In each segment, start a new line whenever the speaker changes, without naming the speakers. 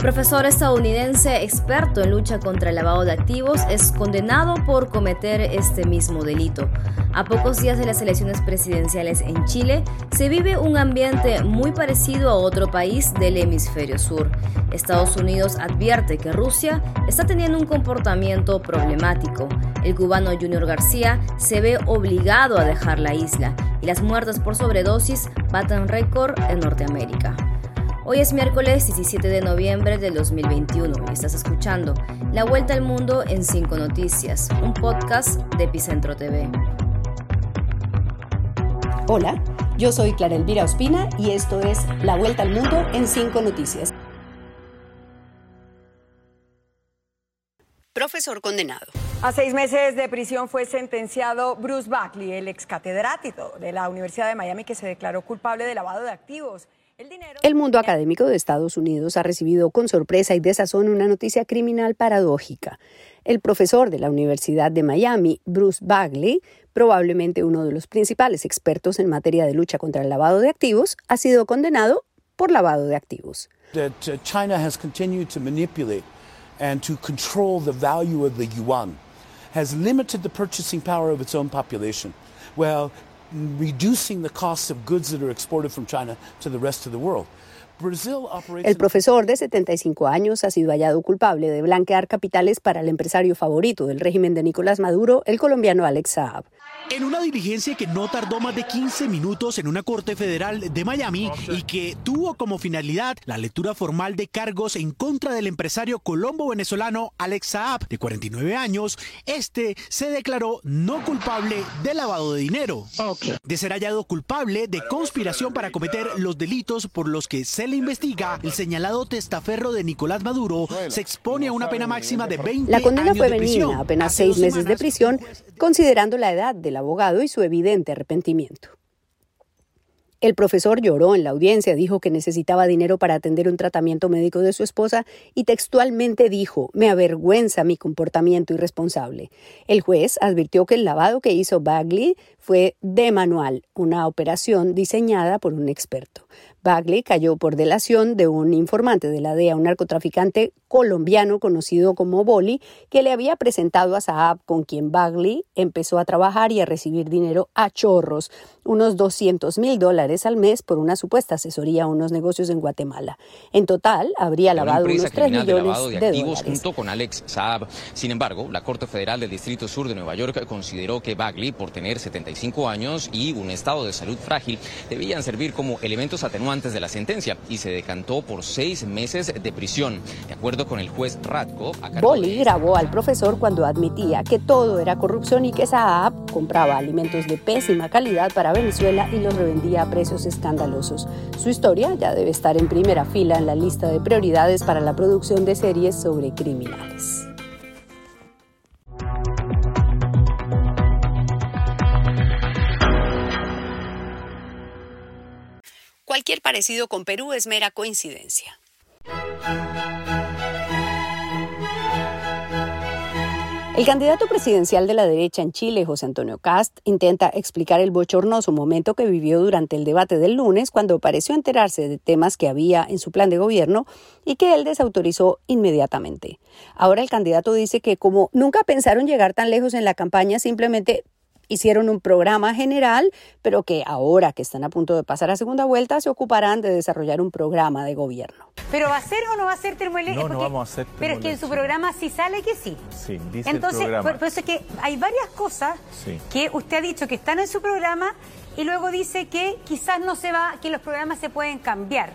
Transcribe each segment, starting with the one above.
Profesor estadounidense experto en lucha contra el lavado de activos es condenado por cometer este mismo delito. A pocos días de las elecciones presidenciales en Chile, se vive un ambiente muy parecido a otro país del hemisferio sur. Estados Unidos advierte que Rusia está teniendo un comportamiento problemático. El cubano Junior García se ve obligado a dejar la isla y las muertes por sobredosis batan récord en Norteamérica. Hoy es miércoles 17 de noviembre del 2021 y estás escuchando La Vuelta al Mundo en 5 Noticias, un podcast de Epicentro TV.
Hola, yo soy Clara Elvira Ospina y esto es La Vuelta al Mundo en 5 Noticias. Profesor condenado.
A seis meses de prisión fue sentenciado Bruce Buckley, el ex catedrático de la Universidad de Miami que se declaró culpable de lavado de activos.
El mundo académico de Estados Unidos ha recibido con sorpresa y desazón una noticia criminal paradójica. El profesor de la Universidad de Miami, Bruce Bagley, probablemente uno de los principales expertos en materia de lucha contra el lavado de activos, ha sido condenado por lavado de activos.
Uh, China has continued to manipulate and to control the value of the yuan, has limited the purchasing power of its own population. Well, reducing the cost of goods that are exported from China to the rest of the world.
El profesor de 75 años ha sido hallado culpable de blanquear capitales para el empresario favorito del régimen de Nicolás Maduro, el colombiano Alex Saab.
En una diligencia que no tardó más de 15 minutos en una corte federal de Miami y que tuvo como finalidad la lectura formal de cargos en contra del empresario colombo-venezolano Alex Saab, de 49 años, este se declaró no culpable de lavado de dinero. De ser hallado culpable de conspiración para cometer los delitos por los que se le investiga, el señalado testaferro de Nicolás Maduro se expone a una pena máxima de 20
La condena
años
fue benigna, apenas seis meses de prisión, considerando la edad del abogado y su evidente arrepentimiento. El profesor lloró en la audiencia, dijo que necesitaba dinero para atender un tratamiento médico de su esposa y textualmente dijo, me avergüenza mi comportamiento irresponsable. El juez advirtió que el lavado que hizo Bagley fue de manual, una operación diseñada por un experto. Bagley cayó por delación de un informante de la DEA, un narcotraficante colombiano conocido como Boli, que le había presentado a Saab, con quien Bagley empezó a trabajar y a recibir dinero a chorros, unos 200 mil dólares al mes por una supuesta asesoría a unos negocios en Guatemala. En total, habría lavado unos 3
criminal de
millones
lavado de
de
activos
dólares.
junto con Alex Saab. Sin embargo, la Corte Federal del Distrito Sur de Nueva York consideró que Bagley, por tener 75 años y un estado de salud frágil, debían servir como elementos atenuantes de la sentencia y se decantó por seis meses de prisión. De acuerdo con el juez Radko,
Boli grabó al profesor cuando admitía que todo era corrupción y que Saab compraba alimentos de pésima calidad para Venezuela y los revendía a precios escandalosos. Su historia ya debe estar en primera fila en la lista de prioridades para la producción de series sobre criminales. Cualquier parecido con Perú es mera coincidencia. El candidato presidencial de la derecha en Chile, José Antonio Cast, intenta explicar el bochornoso momento que vivió durante el debate del lunes cuando pareció enterarse de temas que había en su plan de gobierno y que él desautorizó inmediatamente. Ahora el candidato dice que como nunca pensaron llegar tan lejos en la campaña, simplemente hicieron un programa general, pero que ahora que están a punto de pasar a segunda vuelta, se ocuparán de desarrollar un programa de gobierno.
¿Pero va a ser o no va a ser termoeléctrico?
No, no vamos a hacer
Pero es que en su programa sí sale que sí.
Sí, dice
Entonces,
el programa.
por, por eso es que hay varias cosas
Sí.
que usted ha dicho que están en su programa y luego dice que quizás no se va, que los programas se pueden cambiar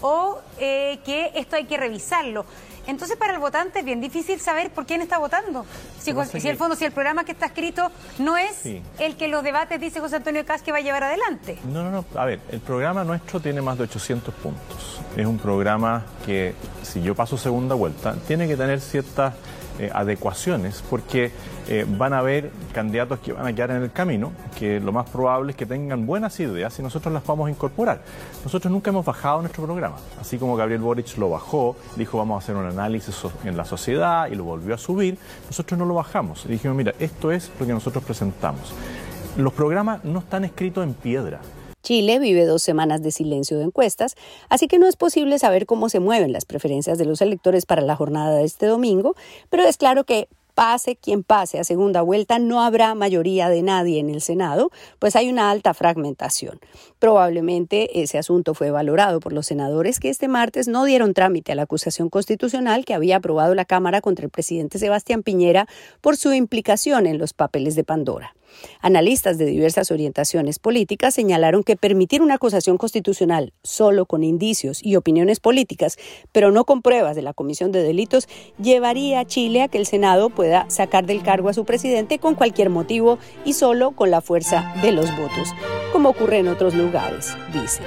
o eh, que esto hay que revisarlo. Entonces, para el votante es bien difícil saber por quién está votando. Si, el fondo, si el programa que está escrito no es
Sí.
el que los debates dice José Antonio Cas que va a llevar adelante.
No, no, no. A ver, el programa nuestro tiene más de 800 puntos. Es un programa que, si yo paso segunda vuelta, tiene que tener ciertas eh, adecuaciones porque eh, van a haber candidatos que van a quedar en el camino, que lo más probable es que tengan buenas ideas y nosotros las vamos a incorporar. Nosotros nunca hemos bajado nuestro programa. Así como Gabriel Boric lo bajó, dijo vamos a hacer un análisis en la sociedad y lo volvió a subir, nosotros no lo bajamos. Dijimos, mira, esto es lo que nosotros presentamos. Los programas no están escritos en piedra.
Chile vive dos semanas de silencio de encuestas, así que no es posible saber cómo se mueven las preferencias de los electores para la jornada de este domingo, pero es claro que pase quien pase a segunda vuelta, no habrá mayoría de nadie en el Senado, pues hay una alta fragmentación. Probablemente ese asunto fue valorado por los senadores que este martes no dieron trámite a la acusación constitucional que había aprobado la Cámara contra el presidente Sebastián Piñera por su implicación en los papeles de Pandora. Analistas de diversas orientaciones políticas señalaron que permitir una acusación constitucional solo con indicios y opiniones políticas, pero no con pruebas de la Comisión de Delitos, llevaría a Chile a que el Senado pueda sacar del cargo a su presidente con cualquier motivo y solo con la fuerza de los votos, como ocurre en otros lugares, dicen.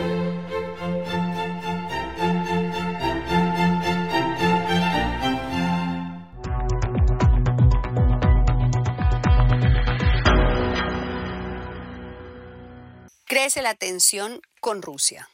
crece la tensión con Rusia.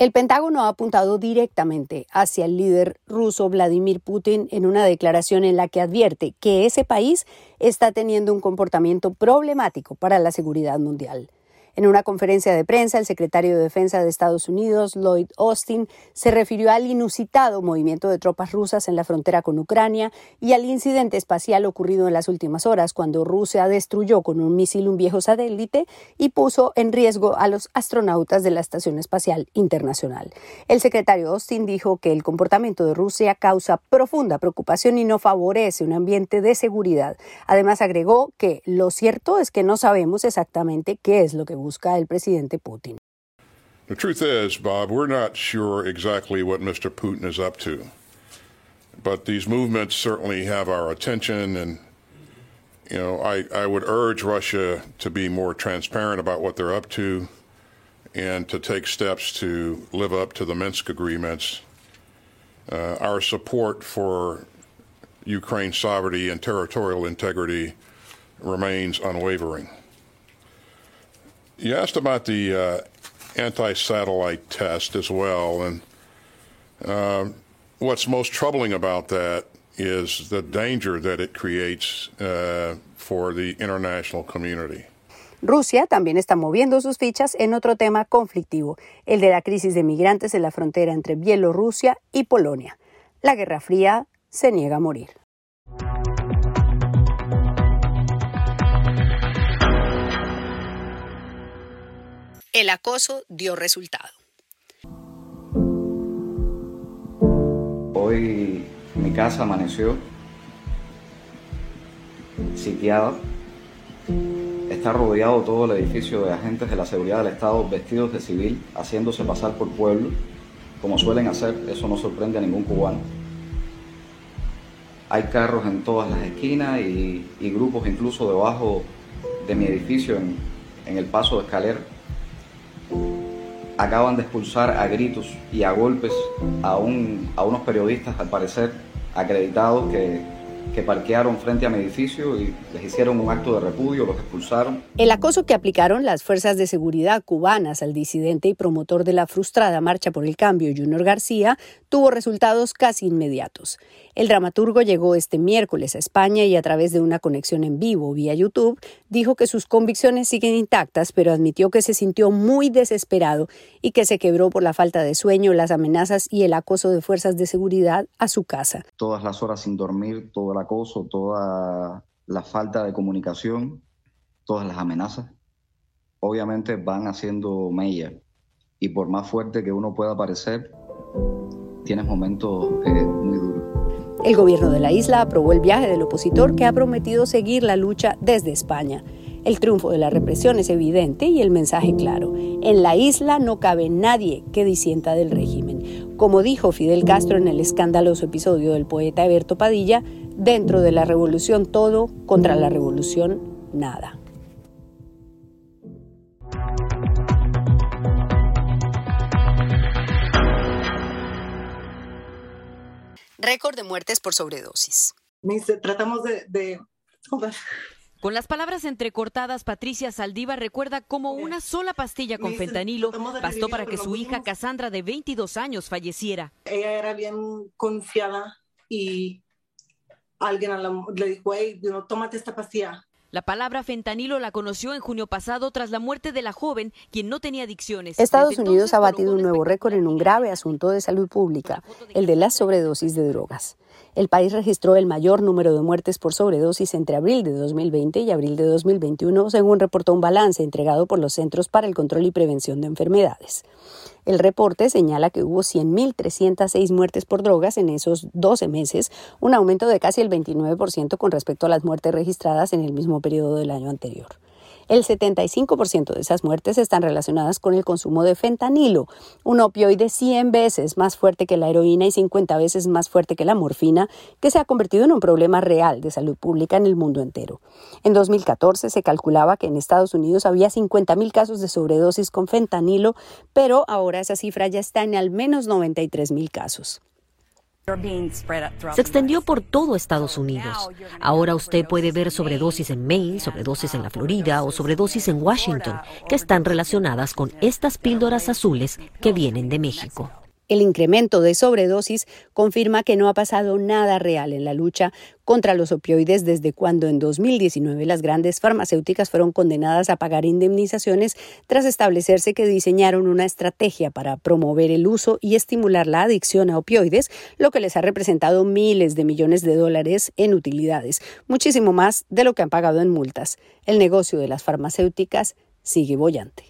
El Pentágono ha apuntado directamente hacia el líder ruso Vladimir Putin en una declaración en la que advierte que ese país está teniendo un comportamiento problemático para la seguridad mundial. En una conferencia de prensa, el secretario de Defensa de Estados Unidos, Lloyd Austin, se refirió al inusitado movimiento de tropas rusas en la frontera con Ucrania y al incidente espacial ocurrido en las últimas horas, cuando Rusia destruyó con un misil un viejo satélite y puso en riesgo a los astronautas de la Estación Espacial Internacional. El secretario Austin dijo que el comportamiento de Rusia causa profunda preocupación y no favorece un ambiente de seguridad. Además, agregó que lo cierto es que no sabemos exactamente qué es lo que busca el presidente Putin.
The truth is, Bob, we're not sure exactly what Mr. Putin is up to. But these movements certainly have our attention and you know, I, I would urge Russia to be more transparent about what they're up to and to take steps to live up to the Minsk agreements. Uh, our support for Ukraine's sovereignty and territorial integrity remains unwavering. You asked about the uh, anti-satellite test as well, and uh, what's most troubling about that is the danger that it creates uh, for the international community.
Rusia también está moviendo sus fichas en otro tema conflictivo, el de la crisis de migrantes en la frontera entre Bielorrusia y Polonia. La Guerra Fría se niega a morir. El acoso dio resultado.
Hoy mi casa amaneció sitiada. Está rodeado todo el edificio de agentes de la seguridad del Estado vestidos de civil, haciéndose pasar por pueblo, como suelen hacer, eso no sorprende a ningún cubano. Hay carros en todas las esquinas y, grupos incluso debajo de mi edificio en, en el paso de escalera acaban de expulsar a gritos y a golpes a, un, a unos periodistas, al parecer, acreditados que que parquearon frente a mi edificio y les hicieron un acto de repudio, los expulsaron.
El acoso que aplicaron las fuerzas de seguridad cubanas al disidente y promotor de la frustrada Marcha por el Cambio, Junior García, tuvo resultados casi inmediatos. El dramaturgo llegó este miércoles a España y a través de una conexión en vivo vía YouTube dijo que sus convicciones siguen intactas, pero admitió que se sintió muy desesperado y que se quebró por la falta de sueño, las amenazas y el acoso de fuerzas de seguridad a su casa.
Todas las horas sin dormir, todo el acoso, toda la falta de comunicación, todas las amenazas, obviamente van haciendo mella. Y por más fuerte que uno pueda parecer, tienes momentos eh, muy duros.
El gobierno de la isla aprobó el viaje del opositor que ha prometido seguir la lucha desde España. El triunfo de la represión es evidente y el mensaje claro. En la isla no cabe nadie que disienta del régimen. Como dijo Fidel Castro en el escandaloso episodio del poeta Eberto Padilla, dentro de la revolución todo, contra la revolución nada. Récord de muertes por sobredosis.
Tratamos de, Con las palabras entrecortadas, Patricia Saldiva recuerda cómo una sola pastilla con fentanilo bastó para que su hija Cassandra de 22 años falleciera.
Ella era bien confiada y alguien le dijo, hey, no, tómate esta pastilla.
La palabra fentanilo la conoció en junio pasado tras la muerte de la joven, quien no tenía adicciones.
Estados Unidos ha batido un nuevo récord en un grave asunto de salud pública, el de la sobredosis de drogas. El país registró el mayor número de muertes por sobredosis entre abril de 2020 y abril de 2021, según reportó un balance entregado por los Centros para el Control y Prevención de Enfermedades. El reporte señala que hubo 100.306 muertes por drogas en esos 12 meses, un aumento de casi el 29% con respecto a las muertes registradas en el mismo periodo del año anterior. El 75% de esas muertes están relacionadas con el consumo de fentanilo, un opioide 100 veces más fuerte que la heroína y 50 veces más fuerte que la morfina, que se ha convertido en un problema real de salud pública en el mundo entero. En 2014 se calculaba que en Estados Unidos había 50.000 casos de sobredosis con fentanilo, pero ahora esa cifra ya está en al menos 93.000 casos.
Se extendió por todo Estados Unidos. Ahora usted puede ver sobredosis en Maine, sobredosis en la Florida o sobredosis en Washington, que están relacionadas con estas píldoras azules que vienen de México.
El incremento de sobredosis confirma que no ha pasado nada real en la lucha contra los opioides desde cuando en 2019 las grandes farmacéuticas fueron condenadas a pagar indemnizaciones tras establecerse que diseñaron una estrategia para promover el uso y estimular la adicción a opioides, lo que les ha representado miles de millones de dólares en utilidades, muchísimo más de lo que han pagado en multas. El negocio de las farmacéuticas sigue bollante.